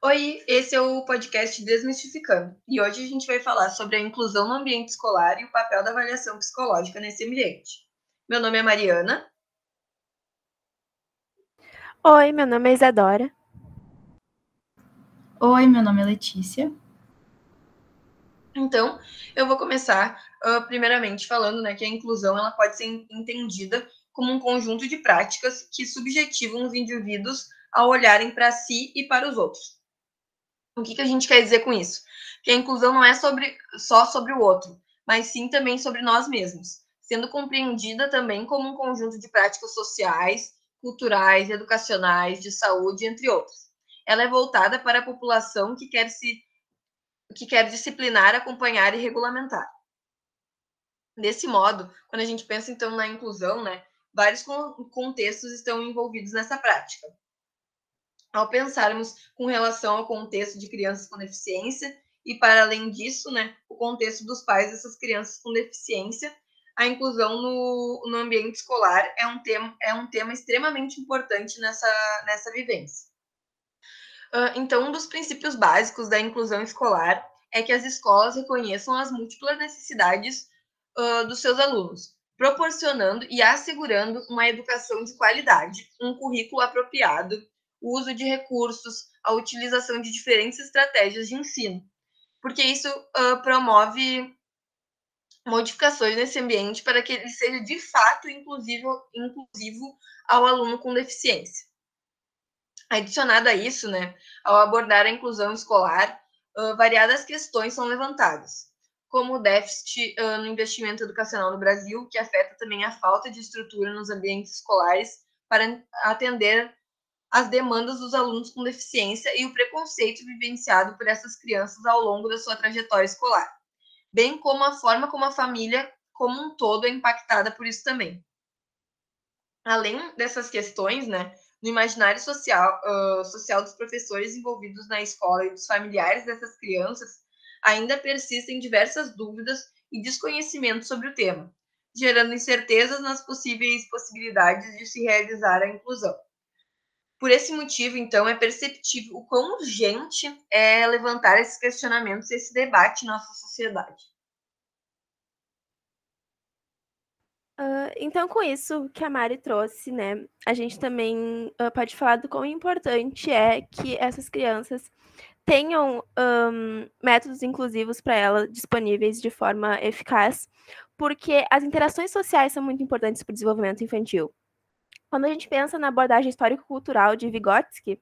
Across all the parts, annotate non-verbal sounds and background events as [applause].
Oi, esse é o podcast Desmistificando e hoje a gente vai falar sobre a inclusão no ambiente escolar e o papel da avaliação psicológica nesse ambiente. Meu nome é Mariana. Oi, meu nome é Isadora. Oi, meu nome é Letícia. Então, eu vou começar uh, primeiramente falando né, que a inclusão ela pode ser entendida como um conjunto de práticas que subjetivam os indivíduos a olharem para si e para os outros o que, que a gente quer dizer com isso? Que a inclusão não é sobre, só sobre o outro, mas sim também sobre nós mesmos, sendo compreendida também como um conjunto de práticas sociais, culturais, educacionais, de saúde, entre outros. Ela é voltada para a população que quer se que quer disciplinar, acompanhar e regulamentar. Desse modo, quando a gente pensa então na inclusão, né, vários contextos estão envolvidos nessa prática ao pensarmos com relação ao contexto de crianças com deficiência e, para além disso, né, o contexto dos pais dessas crianças com deficiência, a inclusão no, no ambiente escolar é um, tema, é um tema extremamente importante nessa, nessa vivência. Então, um dos princípios básicos da inclusão escolar é que as escolas reconheçam as múltiplas necessidades uh, dos seus alunos, proporcionando e assegurando uma educação de qualidade, um currículo apropriado o uso de recursos, a utilização de diferentes estratégias de ensino, porque isso uh, promove modificações nesse ambiente para que ele seja de fato inclusivo, inclusivo ao aluno com deficiência. Adicionado a isso, né, ao abordar a inclusão escolar, uh, variadas questões são levantadas, como o déficit uh, no investimento educacional no Brasil, que afeta também a falta de estrutura nos ambientes escolares para atender as demandas dos alunos com deficiência e o preconceito vivenciado por essas crianças ao longo da sua trajetória escolar, bem como a forma como a família como um todo é impactada por isso também. Além dessas questões, né, no imaginário social, uh, social dos professores envolvidos na escola e dos familiares dessas crianças, ainda persistem diversas dúvidas e desconhecimento sobre o tema, gerando incertezas nas possíveis possibilidades de se realizar a inclusão. Por esse motivo, então, é perceptível o quão urgente é levantar esses questionamentos, esse debate em nossa sociedade. Uh, então, com isso que a Mari trouxe, né, a gente também uh, pode falar do quão importante é que essas crianças tenham um, métodos inclusivos para elas disponíveis de forma eficaz, porque as interações sociais são muito importantes para o desenvolvimento infantil. Quando a gente pensa na abordagem histórico-cultural de Vygotsky,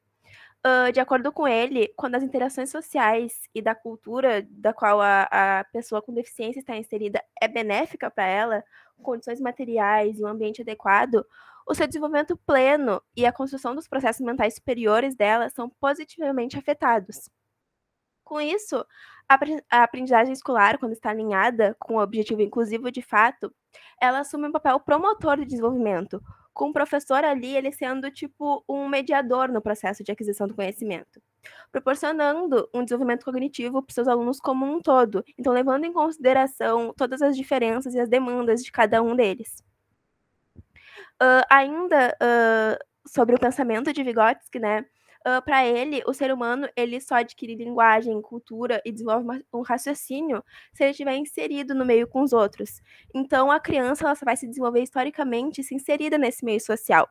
uh, de acordo com ele, quando as interações sociais e da cultura da qual a, a pessoa com deficiência está inserida é benéfica para ela, condições materiais e um ambiente adequado, o seu desenvolvimento pleno e a construção dos processos mentais superiores dela são positivamente afetados. Com isso, a aprendizagem escolar, quando está alinhada com o objetivo inclusivo de fato, ela assume um papel promotor do desenvolvimento, com o professor ali, ele sendo tipo um mediador no processo de aquisição do conhecimento, proporcionando um desenvolvimento cognitivo para seus alunos como um todo, então levando em consideração todas as diferenças e as demandas de cada um deles. Uh, ainda uh, sobre o pensamento de Vygotsky, né? Uh, para ele, o ser humano ele só adquire linguagem, cultura e desenvolve um raciocínio se ele estiver inserido no meio com os outros. Então, a criança ela só vai se desenvolver historicamente se inserida nesse meio social.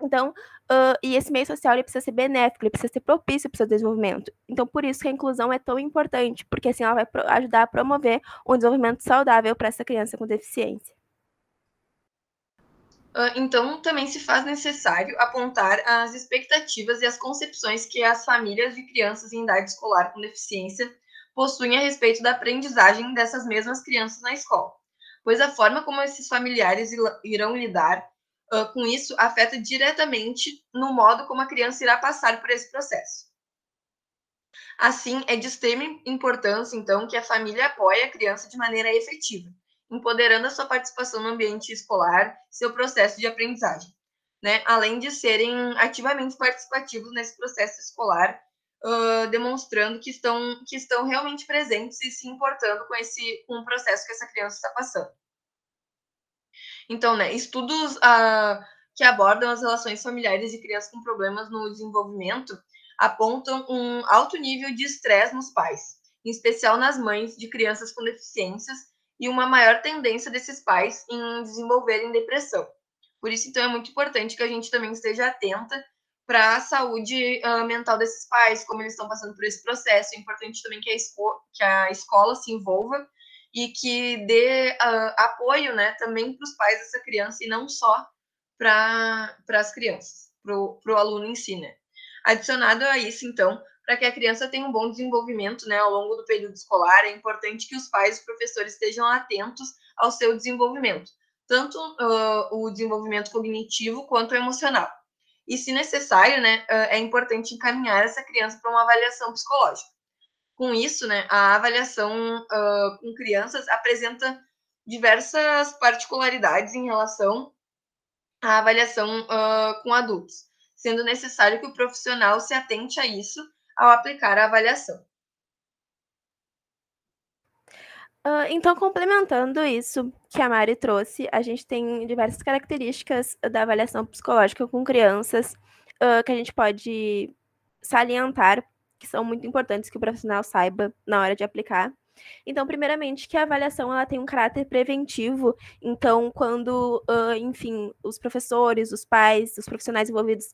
Então, uh, e esse meio social ele precisa ser benéfico, ele precisa ser propício para o seu desenvolvimento. Então, por isso que a inclusão é tão importante, porque assim ela vai ajudar a promover um desenvolvimento saudável para essa criança com deficiência. Ah, então, também se faz necessário apontar as expectativas e as concepções que as famílias de crianças em idade escolar com deficiência possuem a respeito da aprendizagem dessas mesmas crianças na escola, pois a forma como esses familiares irão lidar uh, com isso afeta diretamente no modo como a criança irá passar por esse processo. Assim, é de extrema importância, então, que a família apoie a criança de maneira efetiva, empoderando a sua participação no ambiente escolar, seu processo de aprendizagem, né? Além de serem ativamente participativos nesse processo escolar, uh, demonstrando que estão, que estão realmente presentes e se importando com esse com o processo que essa criança está passando. Então, né, estudos uh, que abordam as relações familiares de crianças com problemas no desenvolvimento apontam um alto nível de estresse nos pais, em especial nas mães de crianças com deficiências, e uma maior tendência desses pais em desenvolverem depressão. Por isso, então, é muito importante que a gente também esteja atenta para a saúde uh, mental desses pais, como eles estão passando por esse processo. É importante também que a, esco que a escola se envolva e que dê uh, apoio né, também para os pais dessa criança e não só para as crianças, para o aluno em si. Né? Adicionado a isso, então, para que a criança tenha um bom desenvolvimento né, ao longo do período escolar, é importante que os pais e os professores estejam atentos ao seu desenvolvimento, tanto uh, o desenvolvimento cognitivo quanto emocional. E, se necessário, né, uh, é importante encaminhar essa criança para uma avaliação psicológica. Com isso, né, a avaliação uh, com crianças apresenta diversas particularidades em relação à avaliação com adultos, sendo necessário que o profissional se atente a isso ao aplicar a avaliação. Uh, então, complementando isso que a Mari trouxe, a gente tem diversas características da avaliação psicológica com crianças uh, que a gente pode salientar, que são muito importantes que o profissional saiba na hora de aplicar. Então, primeiramente, que a avaliação ela tem um caráter preventivo. Então, quando, uh, enfim, os professores, os pais, os profissionais envolvidos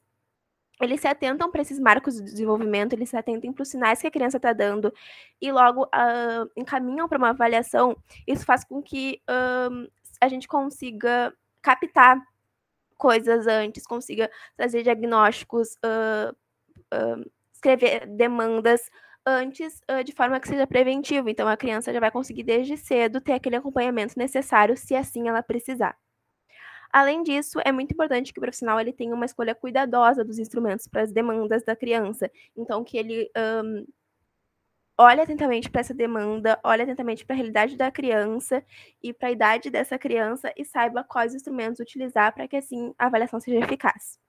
eles se atentam para esses marcos de desenvolvimento, eles se atentam para os sinais que a criança está dando e logo uh, encaminham para uma avaliação. Isso faz com que uh, a gente consiga captar coisas antes, consiga trazer diagnósticos, uh, escrever demandas antes, de forma que seja preventivo. Então, a criança já vai conseguir desde cedo ter aquele acompanhamento necessário, se assim ela precisar. Além disso, é muito importante que o profissional ele tenha uma escolha cuidadosa dos instrumentos para as demandas da criança. Então, que ele um, olhe atentamente para essa demanda, olhe atentamente para a realidade da criança e para a idade dessa criança e saiba quais instrumentos utilizar para que assim a avaliação seja eficaz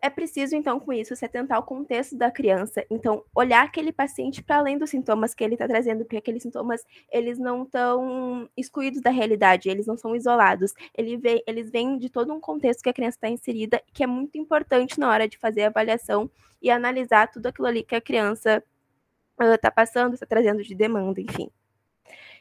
é preciso, então, com isso, se atentar ao contexto da criança. Então, olhar aquele paciente para além dos sintomas que ele está trazendo, porque aqueles sintomas, eles não estão excluídos da realidade, eles não são isolados. Ele eles vêm de todo um contexto que a criança está inserida, que é muito importante na hora de fazer a avaliação e analisar tudo aquilo ali que a criança está uh, passando, está trazendo de demanda, enfim.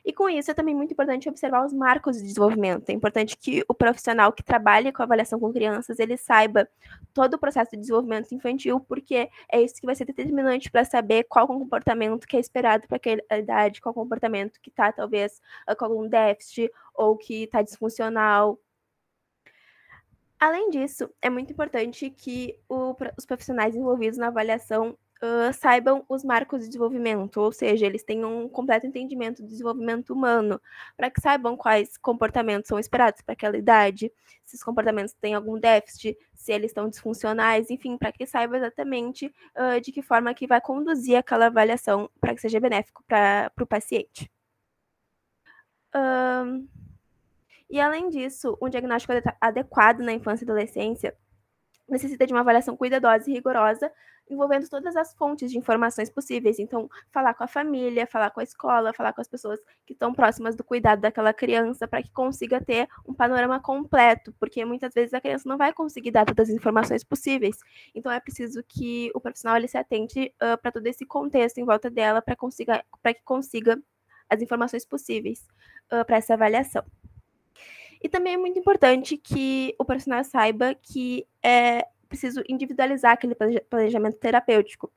E com isso é também muito importante observar os marcos de desenvolvimento. É importante que o profissional que trabalha com avaliação com crianças, ele saiba todo o processo de desenvolvimento infantil, porque é isso que vai ser determinante para saber qual comportamento que é esperado para aquela idade, qual comportamento que está talvez ah, com algum déficit ou que está disfuncional, Além disso, é muito importante que o, os profissionais envolvidos na avaliação saibam os marcos de desenvolvimento, ou seja, eles tenham um completo entendimento do desenvolvimento humano, para que saibam quais comportamentos são esperados para aquela idade, se os comportamentos têm algum déficit, se eles estão disfuncionais, enfim, para que saiba exatamente uh, de que forma que vai conduzir aquela avaliação para que seja benéfico para o paciente. Uh, e além disso, um diagnóstico adequado na infância e adolescência necessita de uma avaliação cuidadosa e rigorosa, envolvendo todas as fontes de informações possíveis. Então, falar com a família, falar com a escola, falar com as pessoas que estão próximas do cuidado daquela criança, para que consiga ter um panorama completo, porque muitas vezes a criança não vai conseguir dar todas as informações possíveis. Então, é preciso que o profissional ele se atente uh, para todo esse contexto em volta dela, para que consiga as informações possíveis uh, para essa avaliação. E também é muito importante que o profissional saiba que é preciso individualizar aquele planejamento terapêutico.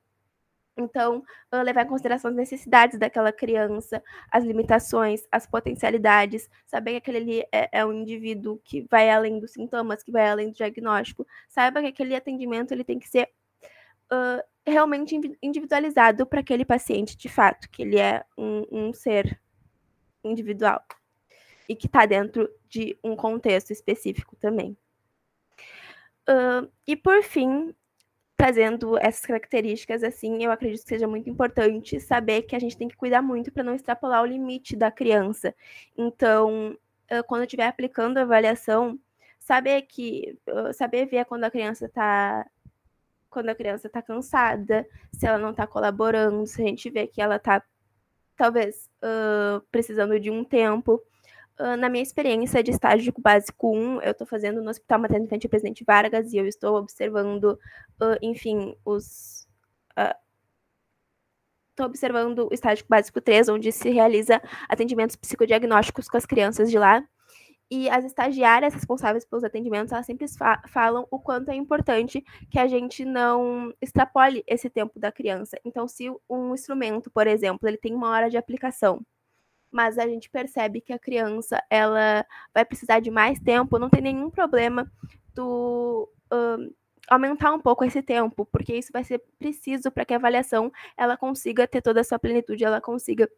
Então, levar em consideração as necessidades daquela criança, as limitações, as potencialidades, saber que aquele ali é, é, um indivíduo que vai além dos sintomas, que vai além do diagnóstico. Saiba que aquele atendimento ele tem que ser uh, realmente individualizado para aquele paciente, de fato, que ele é um, um ser individual e que está dentro de um contexto específico também. Uh, e por fim, trazendo essas características, assim, eu acredito que seja muito importante saber que a gente tem que cuidar muito para não extrapolar o limite da criança. Então, uh, quando estiver aplicando a avaliação, saber que uh, saber ver quando a criança está quando a criança está cansada, se ela não está colaborando, se a gente vê que ela está talvez precisando de um tempo, na minha experiência de estágio básico 1, eu estou fazendo no Hospital Materno Infantil Presidente Vargas e eu estou observando, enfim, os. Estou observando o estágio básico 3, onde se realiza atendimentos psicodiagnósticos com as crianças de lá. E as estagiárias responsáveis pelos atendimentos, elas sempre fa falam o quanto é importante que a gente não extrapole esse tempo da criança. Então, se um instrumento, por exemplo, ele tem uma hora de aplicação, mas a gente percebe que a criança ela vai precisar de mais tempo, não tem nenhum problema um, aumentar um pouco esse tempo, porque isso vai ser preciso para que a avaliação ela consiga ter toda a sua plenitude, ela consiga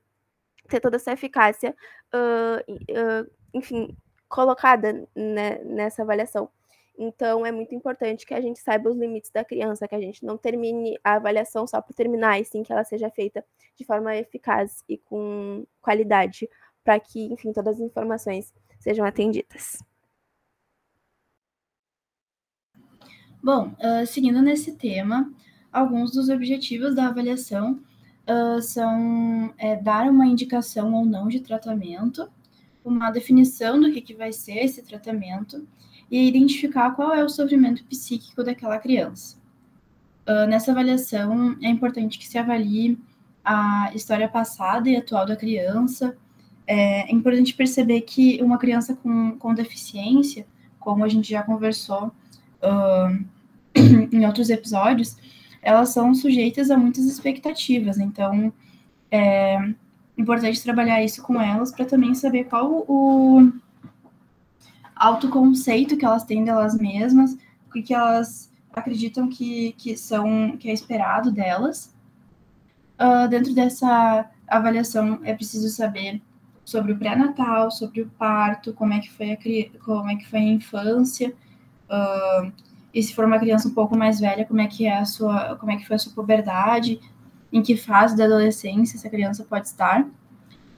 ter toda essa eficácia, uh, uh, enfim, colocada né, nessa avaliação. Então, é muito importante que a gente saiba os limites da criança, que a gente não termine a avaliação só por terminar, e sim que ela seja feita de forma eficaz e com qualidade, para que, enfim, todas as informações sejam atendidas. Bom, uh, seguindo nesse tema, alguns dos objetivos da avaliação uh, são é, dar uma indicação ou não de tratamento, uma definição do que, que vai ser esse tratamento e identificar qual é o sofrimento psíquico daquela criança. Uh, nessa avaliação, é importante que se avalie a história passada e atual da criança. É, é importante perceber que uma criança com, com deficiência, como a gente já conversou uh, [clears throat] em outros episódios, elas são sujeitas a muitas expectativas. Então, é, importante trabalhar isso com elas para também saber qual o autoconceito que elas têm delas mesmas, o que, elas acreditam que, que são que é esperado delas. Uh, dentro dessa avaliação é preciso saber sobre o pré-natal, sobre o parto, como é que foi a como é que foi a infância, uh, e se for uma criança um pouco mais velha, como é que é a sua, como é que foi a sua puberdade, em que fase da adolescência essa criança pode estar.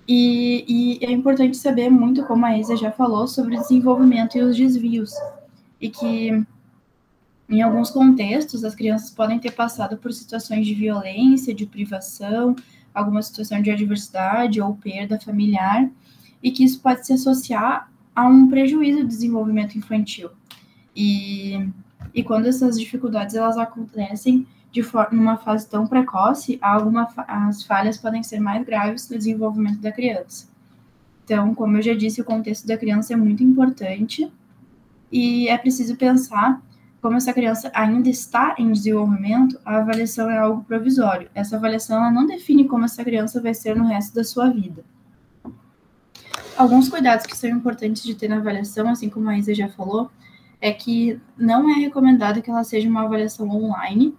E, e, é importante saber muito, como a Isa já falou, sobre o desenvolvimento e os desvios. E que, em alguns contextos, as crianças podem ter passado por situações de violência, de privação, alguma situação de adversidade ou perda familiar, e que isso pode se associar a um prejuízo do desenvolvimento infantil. E, e quando essas dificuldades elas acontecem, de numa fase tão precoce, alguma, as falhas podem ser mais graves no desenvolvimento da criança. Então, como eu já disse, o contexto da criança é muito importante e é preciso pensar como essa criança ainda está em desenvolvimento, a avaliação é algo provisório. Essa avaliação ela não define como essa criança vai ser no resto da sua vida. Alguns cuidados que são importantes de ter na avaliação, assim como a Isa já falou, é que não é recomendado que ela seja uma avaliação online,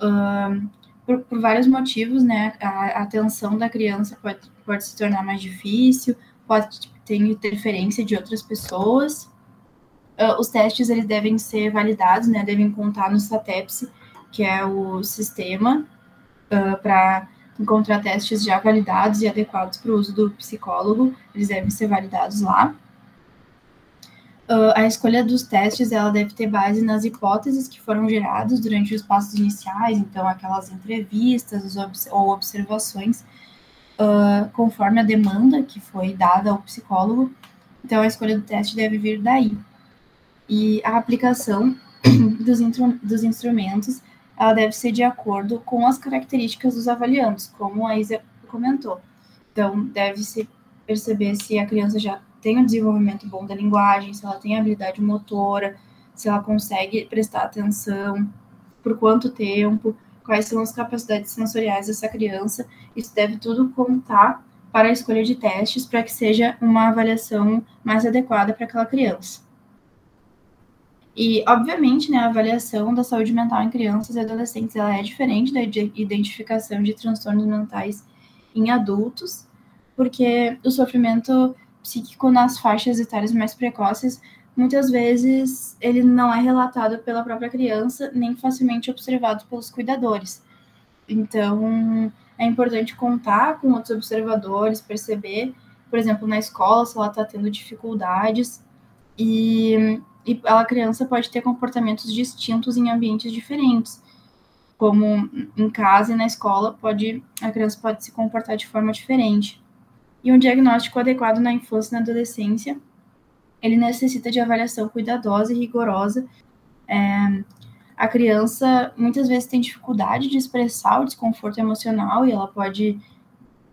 uh, por, por, vários motivos, né? A, atenção da criança pode, pode se tornar mais difícil, pode tipo, ter interferência de outras pessoas. Uh, os testes eles devem ser validados, né? Devem contar no SATEPS, que é o sistema uh, para encontrar testes já validados e adequados para o uso do psicólogo. Eles devem ser validados lá. Uh, a escolha dos testes ela deve ter base nas hipóteses que foram geradas durante os passos iniciais, então aquelas entrevistas obs ou observações, uh, conforme a demanda que foi dada ao psicólogo. Então a escolha do teste deve vir daí. E a aplicação [clears throat] dos, dos instrumentos ela deve ser de acordo com as características dos avaliantes, como a Isa comentou. Então deve-se perceber se a criança já tem um desenvolvimento bom da linguagem, se ela tem habilidade motora, se ela consegue prestar atenção, por quanto tempo, quais são as capacidades sensoriais dessa criança. Isso deve tudo contar para a escolha de testes para que seja uma avaliação mais adequada para aquela criança. E, obviamente, né, a avaliação da saúde mental em crianças e adolescentes ela é diferente da identificação de transtornos mentais em adultos, porque o sofrimento psíquico nas faixas etárias mais precoces, muitas vezes ele não é relatado pela própria criança, nem facilmente observado pelos cuidadores. Então, é importante contar com outros observadores, perceber, por exemplo, na escola, se ela está tendo dificuldades, e, e a criança pode ter comportamentos distintos em ambientes diferentes. Como em casa e na escola, pode, a criança pode se comportar de forma diferente. E um diagnóstico adequado na infância e na adolescência, ele necessita de avaliação cuidadosa e rigorosa. É, a criança muitas vezes tem dificuldade de expressar o desconforto emocional e ela pode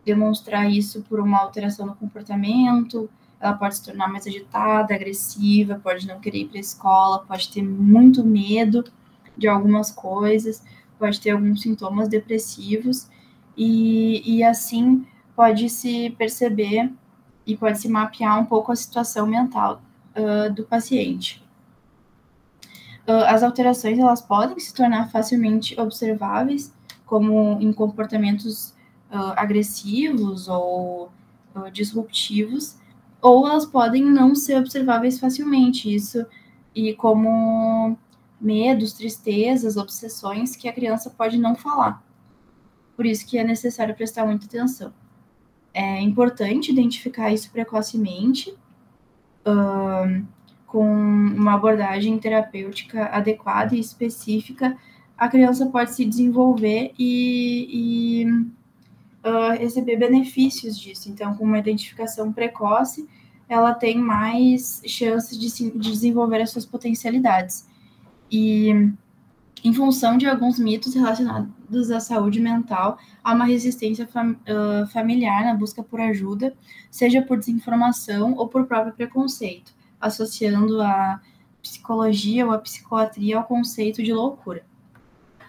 demonstrar isso por uma alteração no comportamento, ela pode se tornar mais agitada, agressiva, pode não querer ir para a escola, pode ter muito medo de algumas coisas, pode ter alguns sintomas depressivos, e, e assim pode se perceber e pode se mapear um pouco a situação mental uh, do paciente. Uh, as alterações elas podem se tornar facilmente observáveis, como em comportamentos uh, agressivos ou disruptivos, ou elas podem não ser observáveis facilmente. Isso e como medos, tristezas, obsessões que a criança pode não falar. Por isso que é necessário prestar muita atenção. É importante identificar isso precocemente, com uma abordagem terapêutica adequada e específica, a criança pode se desenvolver e, e uh, receber benefícios disso. Então, com uma identificação precoce, ela tem mais chances de, de desenvolver as suas potencialidades. E em função de alguns mitos relacionados à saúde mental, há uma resistência fam uh, familiar na busca por ajuda, seja por desinformação ou por próprio preconceito, associando a psicologia ou a psicoatria ao conceito de loucura.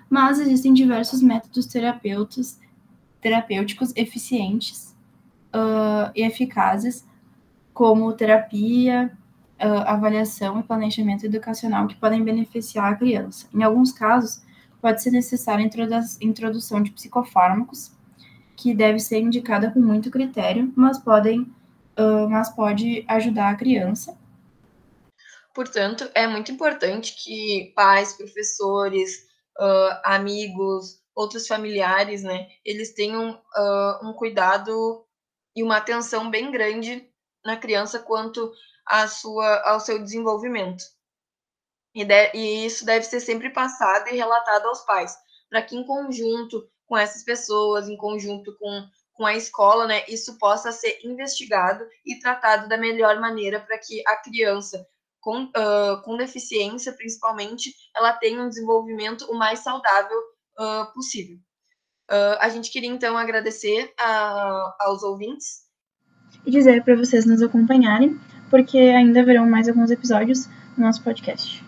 Mas existem diversos métodos terapêuticos eficientes uh, e eficazes, como terapia, uh, avaliação e planejamento educacional que podem beneficiar a criança. Em alguns casos, pode ser necessária a introdução de psicofármacos, que deve ser indicada com muito critério, mas podem, uh, mas pode ajudar a criança. Portanto, é muito importante que pais, professores, uh, amigos, outros familiares, né, eles tenham uh, um cuidado e uma atenção bem grande na criança quanto à sua, ao seu desenvolvimento. E, de, e isso deve ser sempre passado e relatado aos pais, para que em conjunto com essas pessoas, em conjunto com, com a escola, né, isso possa ser investigado e tratado da melhor maneira para que a criança com, uh, com deficiência, principalmente, ela tenha um desenvolvimento o mais saudável uh, possível. Uh, a gente queria então agradecer a, aos ouvintes e dizer para vocês nos acompanharem, porque ainda haverão mais alguns episódios no nosso podcast.